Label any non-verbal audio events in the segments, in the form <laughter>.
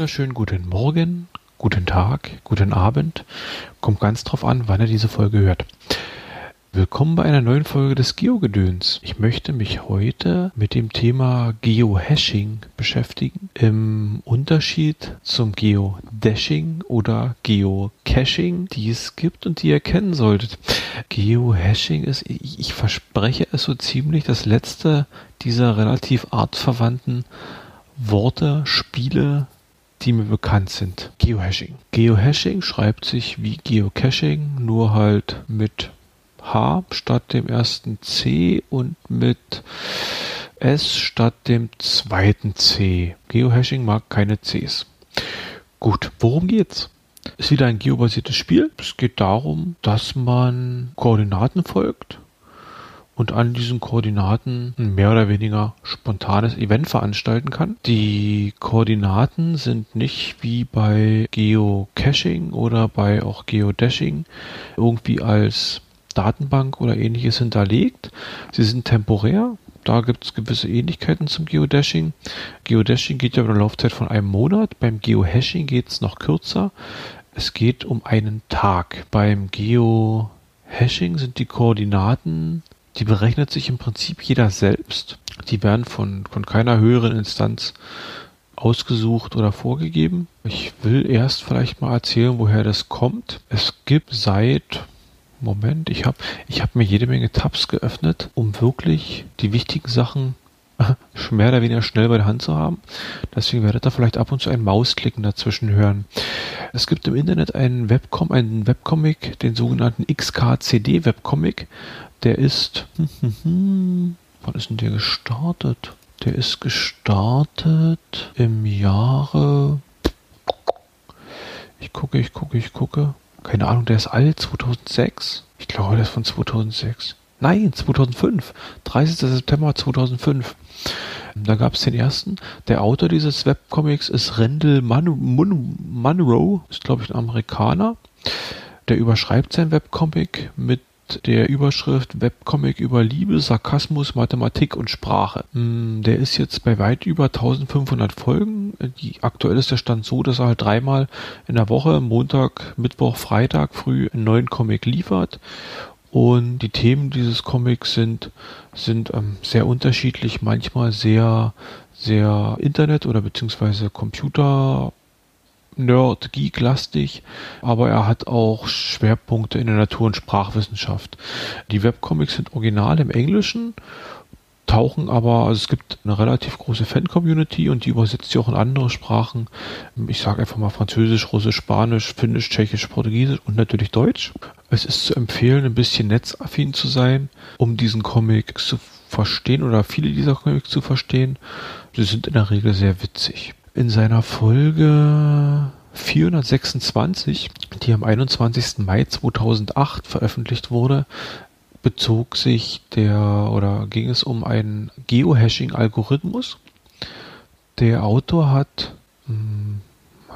wunderschönen guten Morgen, guten Tag, guten Abend. Kommt ganz drauf an, wann ihr diese Folge hört. Willkommen bei einer neuen Folge des Geogedöns. Ich möchte mich heute mit dem Thema Geohashing beschäftigen. Im Unterschied zum Geodashing oder Geocaching, die es gibt und die ihr kennen solltet. Geohashing ist, ich verspreche es so ziemlich, das letzte dieser relativ artverwandten Worte, Spiele, die mir bekannt sind. Geohashing. Geohashing schreibt sich wie Geocaching, nur halt mit H statt dem ersten C und mit S statt dem zweiten C. Geohashing mag keine Cs. Gut, worum geht's? Ist wieder ein geobasiertes Spiel. Es geht darum, dass man Koordinaten folgt und an diesen Koordinaten ein mehr oder weniger spontanes Event veranstalten kann. Die Koordinaten sind nicht wie bei Geocaching oder bei auch Geodashing irgendwie als Datenbank oder ähnliches hinterlegt. Sie sind temporär. Da gibt es gewisse Ähnlichkeiten zum Geodashing. Geodashing geht ja über eine Laufzeit von einem Monat. Beim Geohashing geht es noch kürzer. Es geht um einen Tag. Beim Geohashing sind die Koordinaten die berechnet sich im Prinzip jeder selbst. Die werden von, von keiner höheren Instanz ausgesucht oder vorgegeben. Ich will erst vielleicht mal erzählen, woher das kommt. Es gibt seit Moment, ich habe ich hab mir jede Menge Tabs geöffnet, um wirklich die wichtigen Sachen <laughs> mehr oder weniger schnell bei der Hand zu haben. Deswegen werdet ihr vielleicht ab und zu ein Mausklicken dazwischen hören. Es gibt im Internet einen Webcom, einen Webcomic, den sogenannten XKCD Webcomic. Der ist, wann ist denn der gestartet? Der ist gestartet im Jahre, ich gucke, ich gucke, ich gucke. Keine Ahnung, der ist alt, 2006. Ich glaube, der ist von 2006. Nein, 2005. 30. September 2005. Da gab es den ersten. Der Autor dieses Webcomics ist Randall Munro, ist glaube ich ein Amerikaner. Der überschreibt sein Webcomic mit der Überschrift Webcomic über Liebe, Sarkasmus, Mathematik und Sprache. Hm, der ist jetzt bei weit über 1500 Folgen. Die, aktuell ist der Stand so, dass er halt dreimal in der Woche, Montag, Mittwoch, Freitag früh einen neuen Comic liefert. Und die Themen dieses Comics sind, sind ähm, sehr unterschiedlich, manchmal sehr, sehr Internet- oder beziehungsweise Computer Nerd, Geek-lastig, aber er hat auch Schwerpunkte in der Natur- und Sprachwissenschaft. Die Webcomics sind original im Englischen, tauchen aber, also es gibt eine relativ große Fan-Community und die übersetzt sie auch in andere Sprachen. Ich sage einfach mal Französisch, Russisch, Spanisch, Finnisch, Tschechisch, Portugiesisch und natürlich Deutsch. Es ist zu empfehlen, ein bisschen netzaffin zu sein, um diesen Comic zu verstehen oder viele dieser Comics zu verstehen. Sie sind in der Regel sehr witzig in seiner Folge 426, die am 21. Mai 2008 veröffentlicht wurde, bezog sich der oder ging es um einen Geohashing-Algorithmus. Der Autor hat, hm,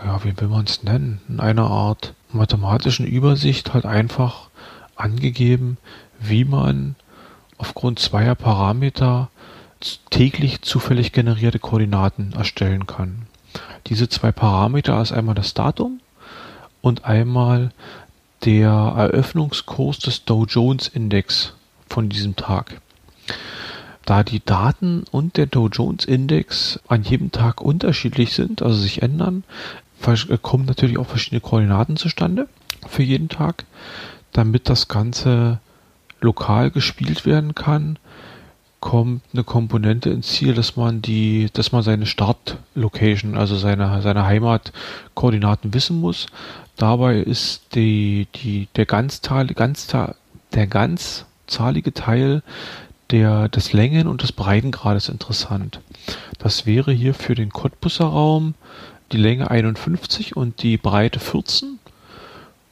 ja, wie will man es nennen, in einer Art mathematischen Übersicht halt einfach angegeben, wie man aufgrund zweier Parameter täglich zufällig generierte Koordinaten erstellen kann. Diese zwei Parameter ist einmal das Datum und einmal der Eröffnungskurs des Dow Jones Index von diesem Tag. Da die Daten und der Dow Jones Index an jedem Tag unterschiedlich sind, also sich ändern, kommen natürlich auch verschiedene Koordinaten zustande für jeden Tag, damit das Ganze lokal gespielt werden kann kommt eine Komponente ins Ziel, dass man die, dass man seine Startlocation, also seine, seine Heimatkoordinaten wissen muss. Dabei ist die, die, der Ganzzahl, Ganzzahl, der ganzzahlige Teil der, des Längen- und des Breitengrades interessant. Das wäre hier für den Cottbusser Raum die Länge 51 und die Breite 14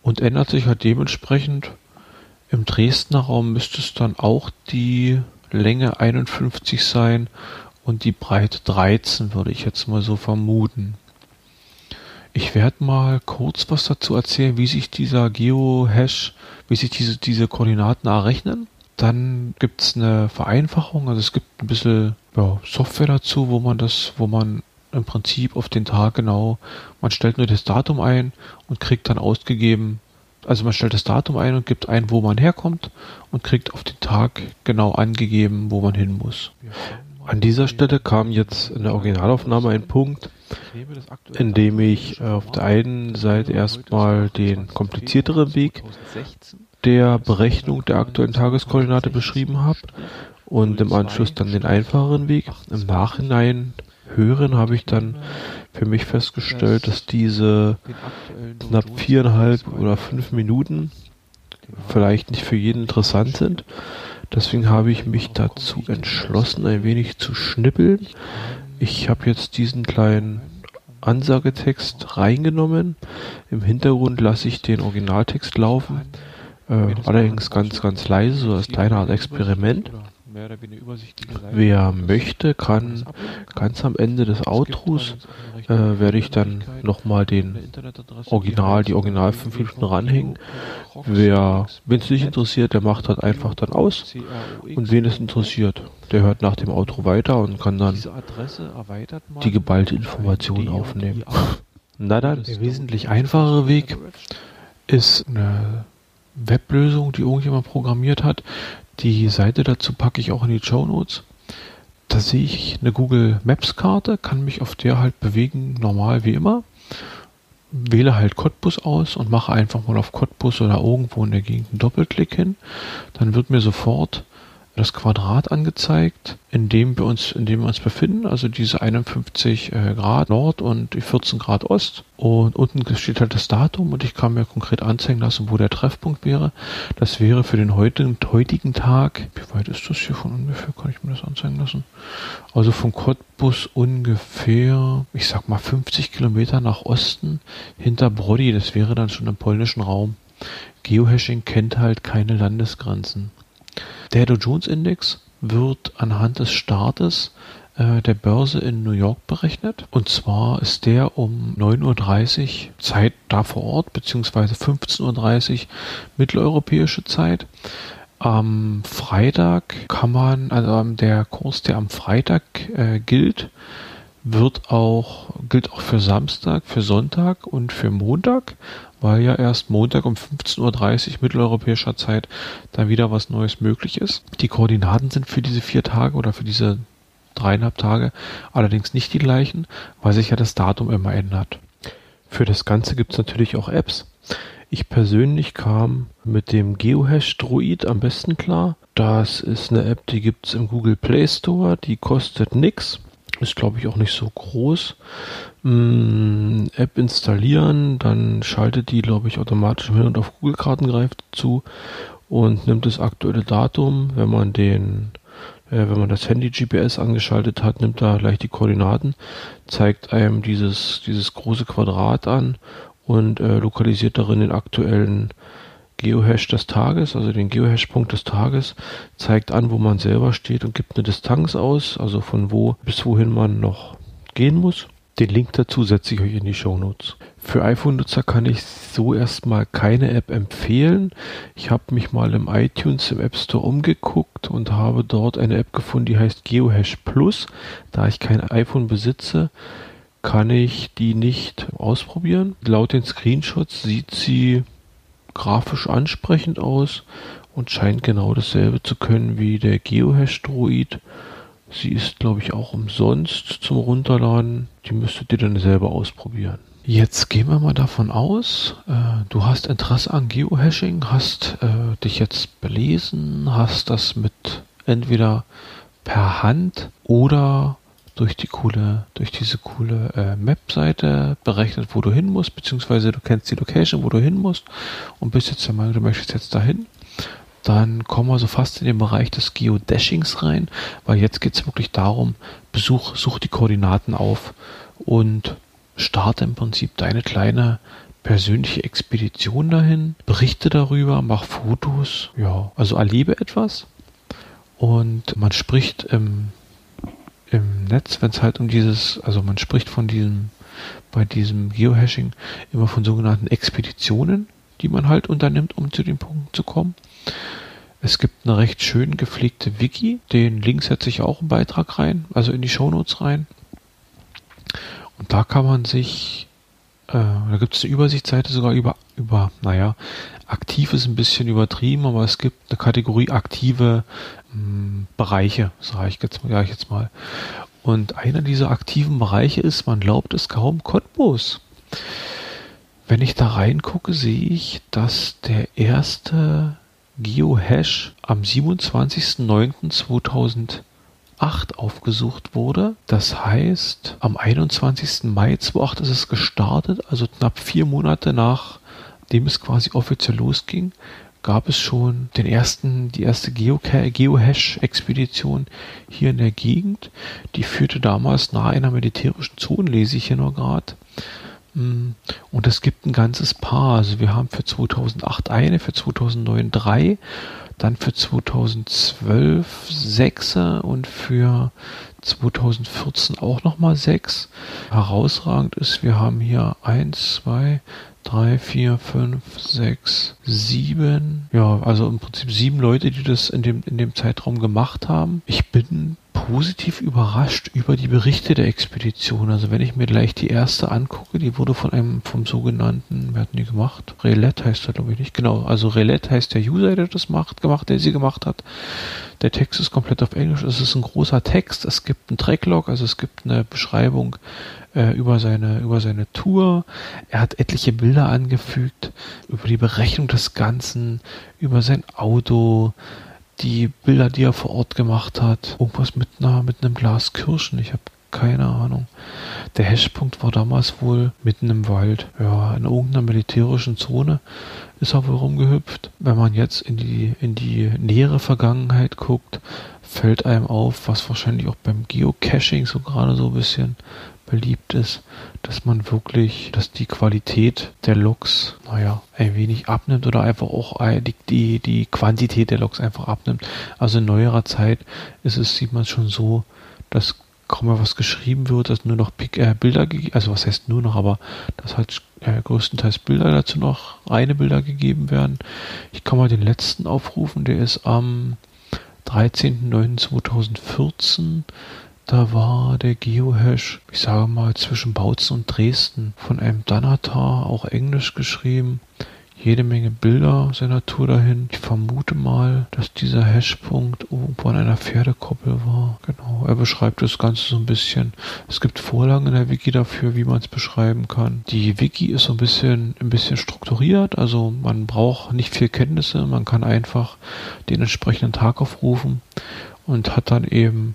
und ändert sich halt dementsprechend im Dresdner Raum müsste es dann auch die Länge 51 sein und die Breite 13, würde ich jetzt mal so vermuten. Ich werde mal kurz was dazu erzählen, wie sich dieser Geohash, wie sich diese, diese Koordinaten errechnen. Dann gibt es eine Vereinfachung, also es gibt ein bisschen ja, Software dazu, wo man das, wo man im Prinzip auf den Tag genau, man stellt nur das Datum ein und kriegt dann ausgegeben, also man stellt das Datum ein und gibt ein, wo man herkommt und kriegt auf den Tag genau angegeben, wo man hin muss. An dieser Stelle kam jetzt in der Originalaufnahme ein Punkt, in dem ich auf der einen Seite erstmal den komplizierteren Weg der Berechnung der aktuellen Tageskoordinate beschrieben habe und im Anschluss dann den einfacheren Weg. Im Nachhinein hören habe ich dann für mich festgestellt, dass diese knapp viereinhalb oder fünf Minuten vielleicht nicht für jeden interessant sind. Deswegen habe ich mich dazu entschlossen, ein wenig zu schnippeln. Ich habe jetzt diesen kleinen Ansagetext reingenommen. Im Hintergrund lasse ich den Originaltext laufen. Äh, allerdings ganz, ganz leise, so als kleiner Experiment mehr oder weniger übersichtliche Seite. Wer möchte, kann ganz am Ende des Outros äh, werde ich dann nochmal den Original, die Original 5 Minuten ranhängen. Wer, wenn es nicht interessiert, der macht halt einfach dann aus. Und wen es interessiert, der hört nach dem Outro weiter und kann dann die geballte Information aufnehmen. <laughs> Na dann, der wesentlich einfachere Weg ist eine Weblösung, die irgendjemand programmiert hat, die Seite dazu packe ich auch in die Show Notes. Da sehe ich eine Google Maps Karte, kann mich auf der halt bewegen, normal wie immer. Wähle halt Cottbus aus und mache einfach mal auf Cottbus oder irgendwo in der Gegend einen Doppelklick hin. Dann wird mir sofort das Quadrat angezeigt, in dem wir uns, in dem wir uns befinden, also diese 51 äh, Grad Nord und die 14 Grad Ost. Und unten steht halt das Datum und ich kann mir konkret anzeigen lassen, wo der Treffpunkt wäre. Das wäre für den heutigen, heutigen Tag, wie weit ist das hier von ungefähr, kann ich mir das anzeigen lassen? Also von Cottbus ungefähr, ich sag mal 50 Kilometer nach Osten hinter Brody, das wäre dann schon im polnischen Raum. Geohashing kennt halt keine Landesgrenzen. Der Dow Jones Index wird anhand des Startes äh, der Börse in New York berechnet. Und zwar ist der um 9.30 Uhr Zeit da vor Ort, beziehungsweise 15.30 Uhr mitteleuropäische Zeit. Am Freitag kann man, also der Kurs, der am Freitag äh, gilt, wird auch, gilt auch für Samstag, für Sonntag und für Montag weil ja erst Montag um 15.30 Uhr mitteleuropäischer Zeit dann wieder was Neues möglich ist. Die Koordinaten sind für diese vier Tage oder für diese dreieinhalb Tage allerdings nicht die gleichen, weil sich ja das Datum immer ändert. Für das Ganze gibt es natürlich auch Apps. Ich persönlich kam mit dem Geohash Droid am besten klar. Das ist eine App, die gibt es im Google Play Store, die kostet nichts. Ist glaube ich auch nicht so groß. Mm, App installieren, dann schaltet die, glaube ich, automatisch im Hintergrund auf Google-Karten greift zu und nimmt das aktuelle Datum. Wenn man den, äh, wenn man das Handy GPS angeschaltet hat, nimmt da gleich die Koordinaten, zeigt einem dieses, dieses große Quadrat an und äh, lokalisiert darin den aktuellen Geohash des Tages, also den Geohash-Punkt des Tages, zeigt an, wo man selber steht und gibt eine Distanz aus, also von wo bis wohin man noch gehen muss. Den Link dazu setze ich euch in die Show Notes. Für iPhone-Nutzer kann ich so erstmal keine App empfehlen. Ich habe mich mal im iTunes im App Store umgeguckt und habe dort eine App gefunden, die heißt GeoHash Plus. Da ich kein iPhone besitze, kann ich die nicht ausprobieren. Laut den Screenshots sieht sie grafisch ansprechend aus und scheint genau dasselbe zu können wie der GeoHash Droid. Sie ist, glaube ich, auch umsonst zum Runterladen. Die müsstet ihr dann selber ausprobieren. Jetzt gehen wir mal davon aus, äh, du hast Interesse an Geohashing, hast äh, dich jetzt belesen, hast das mit entweder per Hand oder durch die coole, durch diese coole äh, Map-Seite berechnet, wo du hin musst, beziehungsweise du kennst die Location, wo du hin musst und bist jetzt der Meinung, du möchtest jetzt dahin. Dann kommen wir so fast in den Bereich des Geodashings rein, weil jetzt geht es wirklich darum, besuch, such die Koordinaten auf und starte im Prinzip deine kleine persönliche Expedition dahin, berichte darüber, mach Fotos, ja, also erlebe etwas und man spricht im, im Netz, wenn es halt um dieses, also man spricht von diesem, bei diesem Geohashing immer von sogenannten Expeditionen, die man halt unternimmt, um zu dem Punkt zu kommen. Es gibt eine recht schön gepflegte Wiki. Den Link setze ich auch im Beitrag rein, also in die Shownotes rein. Und da kann man sich, äh, da gibt es eine Übersichtsseite sogar über, über, naja, aktiv ist ein bisschen übertrieben, aber es gibt eine Kategorie aktive Bereiche, sage ich, jetzt, sag ich jetzt mal. Und einer dieser aktiven Bereiche ist, man glaubt es kaum, Cottbus. Wenn ich da reingucke, sehe ich, dass der erste Geohash am 27.09.2008 aufgesucht wurde. Das heißt, am 21. Mai 2008 ist es gestartet, also knapp vier Monate nachdem es quasi offiziell losging, gab es schon den ersten, die erste Geohash-Expedition hier in der Gegend. Die führte damals nahe einer militärischen Zone, lese ich hier nur gerade. Mm, und es gibt ein ganzes Paar. Also wir haben für 2008 eine, für 2009 drei, dann für 2012 sechs und für 2014 auch nochmal sechs. Herausragend ist, wir haben hier eins, zwei, drei, vier, fünf, sechs, sieben. Ja, also im Prinzip sieben Leute, die das in dem, in dem Zeitraum gemacht haben. Ich bin positiv überrascht über die Berichte der Expedition. Also wenn ich mir gleich die erste angucke, die wurde von einem, vom sogenannten, wer hat die gemacht? Relet heißt er, glaube ich nicht. Genau, also Relet heißt der User, der das macht, gemacht, der sie gemacht hat. Der Text ist komplett auf Englisch. Es ist ein großer Text. Es gibt einen Tracklog, also es gibt eine Beschreibung äh, über seine über seine Tour. Er hat etliche Bilder angefügt über die Berechnung des Ganzen, über sein Auto, die Bilder, die er vor Ort gemacht hat. Irgendwas mit einer, mit einem Glas Kirschen. Ich habe keine Ahnung. Der Hashpunkt war damals wohl mitten im Wald. Ja, in irgendeiner militärischen Zone ist er wohl rumgehüpft. Wenn man jetzt in die, in die nähere Vergangenheit guckt, fällt einem auf, was wahrscheinlich auch beim Geocaching so gerade so ein bisschen beliebt ist, dass man wirklich, dass die Qualität der Loks, naja, ein wenig abnimmt oder einfach auch die, die, die Quantität der Loks einfach abnimmt. Also in neuerer Zeit ist es, sieht man schon so, dass kaum mehr was geschrieben wird, dass nur noch äh, Bilder, also was heißt nur noch, aber dass halt äh, größtenteils Bilder dazu noch, reine Bilder gegeben werden. Ich kann mal den letzten aufrufen, der ist am 13.09.2014 da war der Geohash, ich sage mal, zwischen Bautzen und Dresden von einem Danatar, auch englisch geschrieben. Jede Menge Bilder seiner Tour dahin. Ich vermute mal, dass dieser Hashpunkt irgendwo an einer Pferdekoppel war. Genau, er beschreibt das Ganze so ein bisschen. Es gibt Vorlagen in der Wiki dafür, wie man es beschreiben kann. Die Wiki ist so ein bisschen, ein bisschen strukturiert, also man braucht nicht viel Kenntnisse, man kann einfach den entsprechenden Tag aufrufen und hat dann eben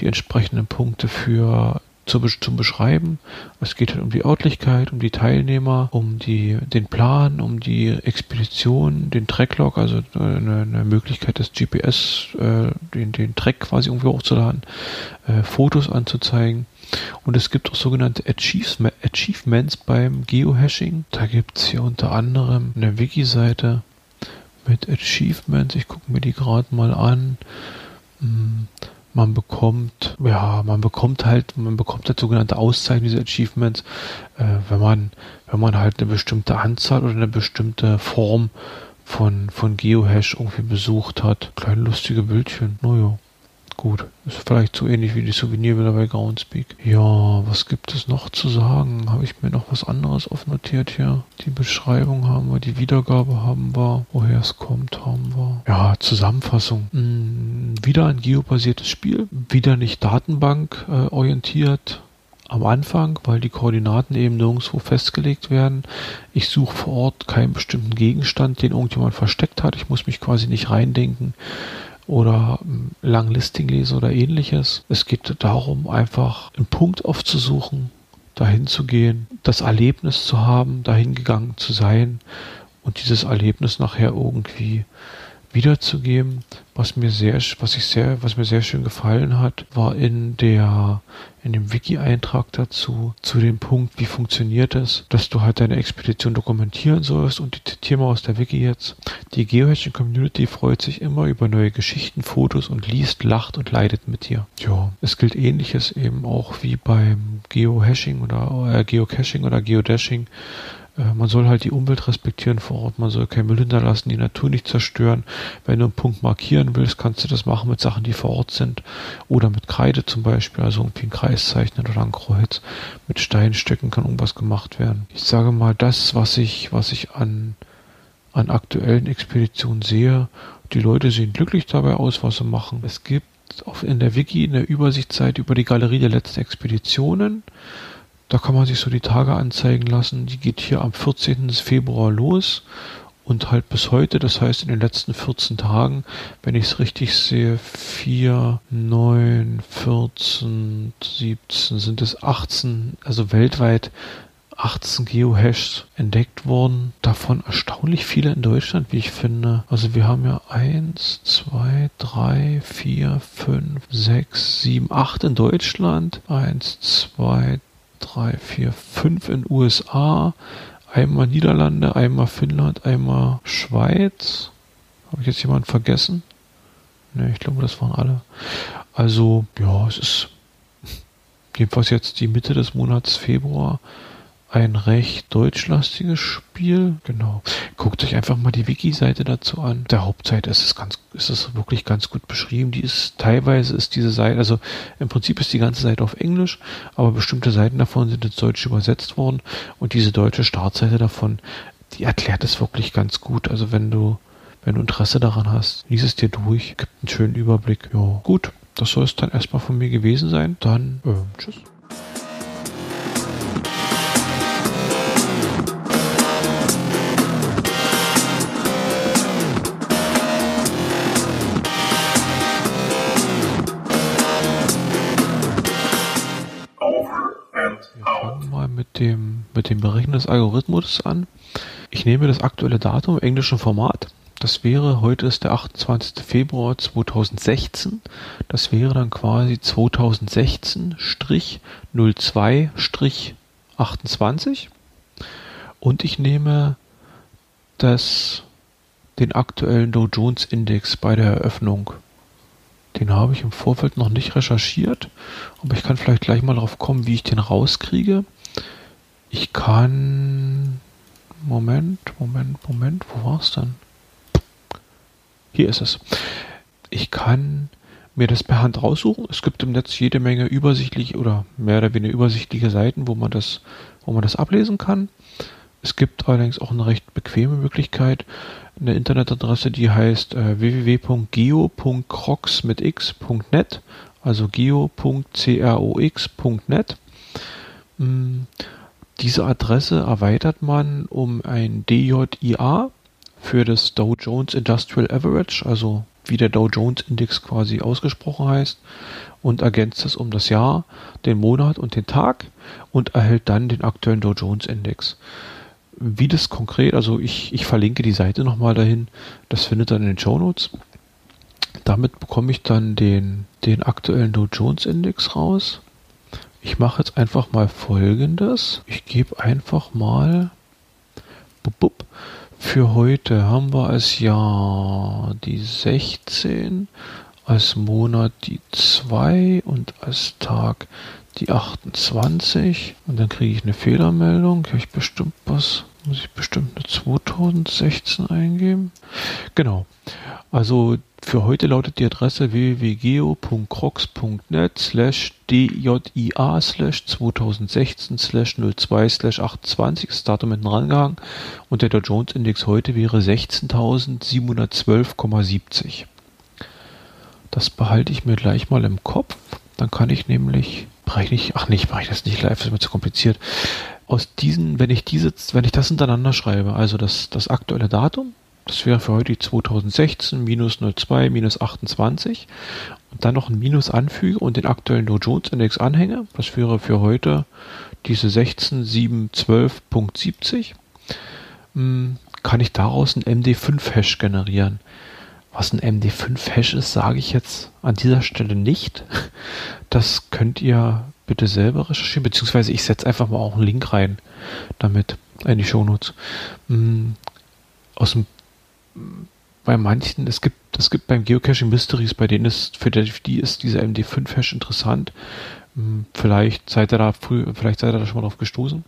die entsprechenden Punkte für zu, zum Beschreiben. Es geht halt um die Örtlichkeit, um die Teilnehmer, um die, den Plan, um die Expedition, den Tracklog, also eine, eine Möglichkeit des GPS, äh, den, den Track quasi irgendwie hochzuladen, äh, Fotos anzuzeigen. Und es gibt auch sogenannte Achievements beim Geohashing. Da gibt es hier unter anderem eine Wiki-Seite mit Achievements. Ich gucke mir die gerade mal an. Hm man bekommt, ja, man bekommt halt, man bekommt halt sogenannte Auszeichnungen, diese Achievements, äh, wenn man, wenn man halt eine bestimmte Anzahl oder eine bestimmte Form von, von Geohash irgendwie besucht hat. Kleine lustige Bildchen, naja. Gut, ist vielleicht so ähnlich wie die Souvenirbilder bei Groundspeak. Ja, was gibt es noch zu sagen? Habe ich mir noch was anderes aufnotiert hier? Die Beschreibung haben wir, die Wiedergabe haben wir, woher es kommt haben wir. Ja, Zusammenfassung. Hm, wieder ein geobasiertes Spiel, wieder nicht Datenbank äh, orientiert, am Anfang, weil die Koordinaten eben nirgendwo festgelegt werden. Ich suche vor Ort keinen bestimmten Gegenstand, den irgendjemand versteckt hat. Ich muss mich quasi nicht reindenken oder lang Listing lese oder ähnliches. Es geht darum, einfach einen Punkt aufzusuchen, dahin zu gehen, das Erlebnis zu haben, dahin gegangen zu sein und dieses Erlebnis nachher irgendwie wiederzugeben. Was mir sehr, was ich sehr, was mir sehr schön gefallen hat, war in der, in dem Wiki-Eintrag dazu, zu dem Punkt, wie funktioniert es, dass du halt deine Expedition dokumentieren sollst und ich zitiere mal aus der Wiki jetzt. Die Geocaching Community freut sich immer über neue Geschichten, Fotos und liest, lacht und leidet mit dir. Ja, es gilt ähnliches eben auch wie beim Geohashing oder äh, Geocaching oder Geodashing man soll halt die Umwelt respektieren vor Ort, man soll kein Müll hinterlassen, die Natur nicht zerstören. Wenn du einen Punkt markieren willst, kannst du das machen mit Sachen, die vor Ort sind. Oder mit Kreide zum Beispiel, also irgendwie ein Kreis zeichnen oder ein Kreuz. Mit Steinstücken kann irgendwas gemacht werden. Ich sage mal, das, was ich, was ich an, an aktuellen Expeditionen sehe, die Leute sehen glücklich dabei aus, was sie machen. Es gibt auf, in der Wiki in der Übersichtszeit über die Galerie der letzten Expeditionen da kann man sich so die Tage anzeigen lassen. Die geht hier am 14. Februar los und halt bis heute, das heißt in den letzten 14 Tagen, wenn ich es richtig sehe, 4, 9, 14, 17, sind es 18, also weltweit 18 Geohashs entdeckt worden. Davon erstaunlich viele in Deutschland, wie ich finde. Also wir haben ja 1, 2, 3, 4, 5, 6, 7, 8 in Deutschland. 1, 2, drei, vier, fünf in USA, einmal Niederlande, einmal Finnland, einmal Schweiz. Habe ich jetzt jemanden vergessen? Ne, ich glaube, das waren alle. Also, ja, es ist jedenfalls jetzt die Mitte des Monats Februar ein recht deutschlastiges Spiel. Genau. Guckt euch einfach mal die Wiki-Seite dazu an. Der Hauptseite ist es ganz, ist es wirklich ganz gut beschrieben. Die ist teilweise ist diese Seite, also im Prinzip ist die ganze Seite auf Englisch, aber bestimmte Seiten davon sind ins Deutsche übersetzt worden und diese deutsche Startseite davon, die erklärt es wirklich ganz gut. Also wenn du wenn du Interesse daran hast, lies es dir durch, gibt einen schönen Überblick. Ja, gut, das soll es dann erstmal von mir gewesen sein. Dann, äh, tschüss. Dem, mit dem Berechnen des Algorithmus an. Ich nehme das aktuelle Datum im englischen Format. Das wäre, heute ist der 28. Februar 2016. Das wäre dann quasi 2016-02-28. Und ich nehme das, den aktuellen Dow Jones Index bei der Eröffnung. Den habe ich im Vorfeld noch nicht recherchiert, aber ich kann vielleicht gleich mal darauf kommen, wie ich den rauskriege. Ich kann. Moment, Moment, Moment, wo war es denn? Hier ist es. Ich kann mir das per Hand raussuchen. Es gibt im Netz jede Menge übersichtlich oder mehr oder weniger übersichtliche Seiten, wo man das, wo man das ablesen kann. Es gibt allerdings auch eine recht bequeme Möglichkeit, eine Internetadresse, die heißt äh, www.geo.crox mit x.net, also geo.crox.net. Diese Adresse erweitert man um ein DJIA für das Dow Jones Industrial Average, also wie der Dow Jones Index quasi ausgesprochen heißt, und ergänzt es um das Jahr, den Monat und den Tag und erhält dann den aktuellen Dow Jones Index. Wie das konkret, also ich, ich verlinke die Seite nochmal dahin, das findet dann in den Show Notes. Damit bekomme ich dann den, den aktuellen Dow Jones Index raus ich mache jetzt einfach mal folgendes. Ich gebe einfach mal bup, bup. für heute haben wir als Jahr die 16, als Monat die 2 und als Tag die 28 und dann kriege ich eine Fehlermeldung. Habe ich bestimmt was, muss ich bestimmt eine 2016 eingeben. Genau. Also für heute lautet die Adresse www.geo.crox.net slash djia slash 2016 slash 02 slash 28 das Datum hinten rangehangen und der Dow Jones Index heute wäre 16.712,70. Das behalte ich mir gleich mal im Kopf. Dann kann ich nämlich, brauche ich, ach nicht, mache ich das nicht live, das ist mir zu kompliziert. Aus diesen, wenn ich diese, wenn ich das hintereinander schreibe, also das, das aktuelle Datum, das wäre für heute die 2016 minus 02 minus 28 und dann noch ein Minus anfüge und den aktuellen Dow Jones Index anhänge. Das wäre für heute diese 16712.70. Hm, kann ich daraus einen MD5-Hash generieren. Was ein MD5-Hash ist, sage ich jetzt an dieser Stelle nicht. Das könnt ihr bitte selber recherchieren, beziehungsweise ich setze einfach mal auch einen Link rein damit in die Shownotes. Hm, aus dem bei manchen, es gibt, es gibt beim Geocaching Mysteries, bei denen ist, für die ist dieser MD5-Hash interessant. Hm, vielleicht seid ihr da früh, vielleicht seid ihr da schon mal drauf gestoßen.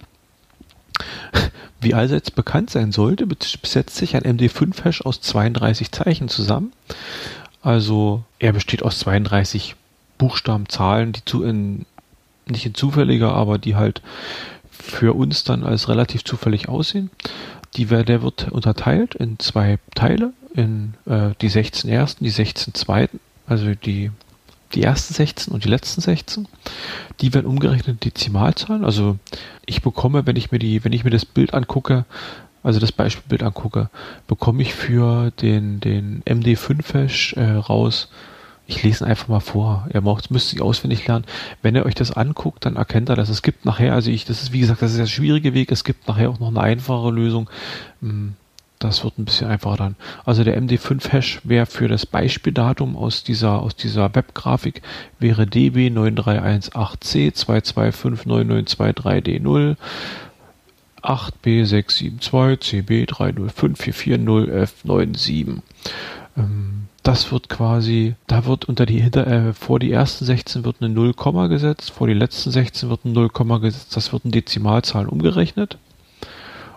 <laughs> Wie allseits bekannt sein sollte, besetzt sich ein MD5-Hash aus 32 Zeichen zusammen. Also er besteht aus 32 Buchstaben, Zahlen, die zu in, nicht in zufälliger, aber die halt für uns dann als relativ zufällig aussehen. Die, der wird unterteilt in zwei Teile, in äh, die 16 ersten, die 16 zweiten, also die, die ersten 16 und die letzten 16. Die werden umgerechnet in Dezimalzahlen. Also ich bekomme, wenn ich mir die, wenn ich mir das Bild angucke, also das Beispielbild angucke, bekomme ich für den, den MD5-Hash äh, raus ich lese ihn einfach mal vor. Ihr braucht, müsst sich auswendig lernen. Wenn ihr euch das anguckt, dann erkennt ihr, dass es gibt nachher, also ich, das ist wie gesagt, das ist der schwierige Weg. Es gibt nachher auch noch eine einfache Lösung. Hm, das wird ein bisschen einfacher dann. Also der MD5-Hash wäre für das Beispieldatum aus dieser, aus dieser Webgrafik wäre DB9318C2259923D0 8B672 CB305440197. Ähm, das wird quasi, da wird unter die hinter, äh, vor die ersten 16 wird eine 0, gesetzt, vor die letzten 16 wird ein 0, gesetzt, das wird in Dezimalzahlen umgerechnet.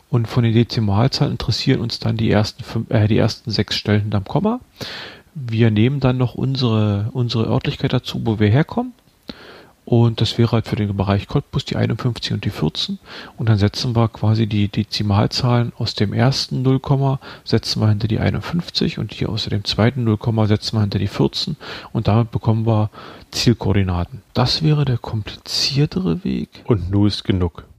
Und von den Dezimalzahlen interessieren uns dann die ersten fünf, äh, die ersten sechs Stellen hinterm Komma. Wir nehmen dann noch unsere, unsere Örtlichkeit dazu, wo wir herkommen. Und das wäre halt für den Bereich Cottbus die 51 und die 14. Und dann setzen wir quasi die Dezimalzahlen aus dem ersten 0, setzen wir hinter die 51 und hier aus dem zweiten 0, setzen wir hinter die 14 und damit bekommen wir Zielkoordinaten. Das wäre der kompliziertere Weg. Und nu ist genug.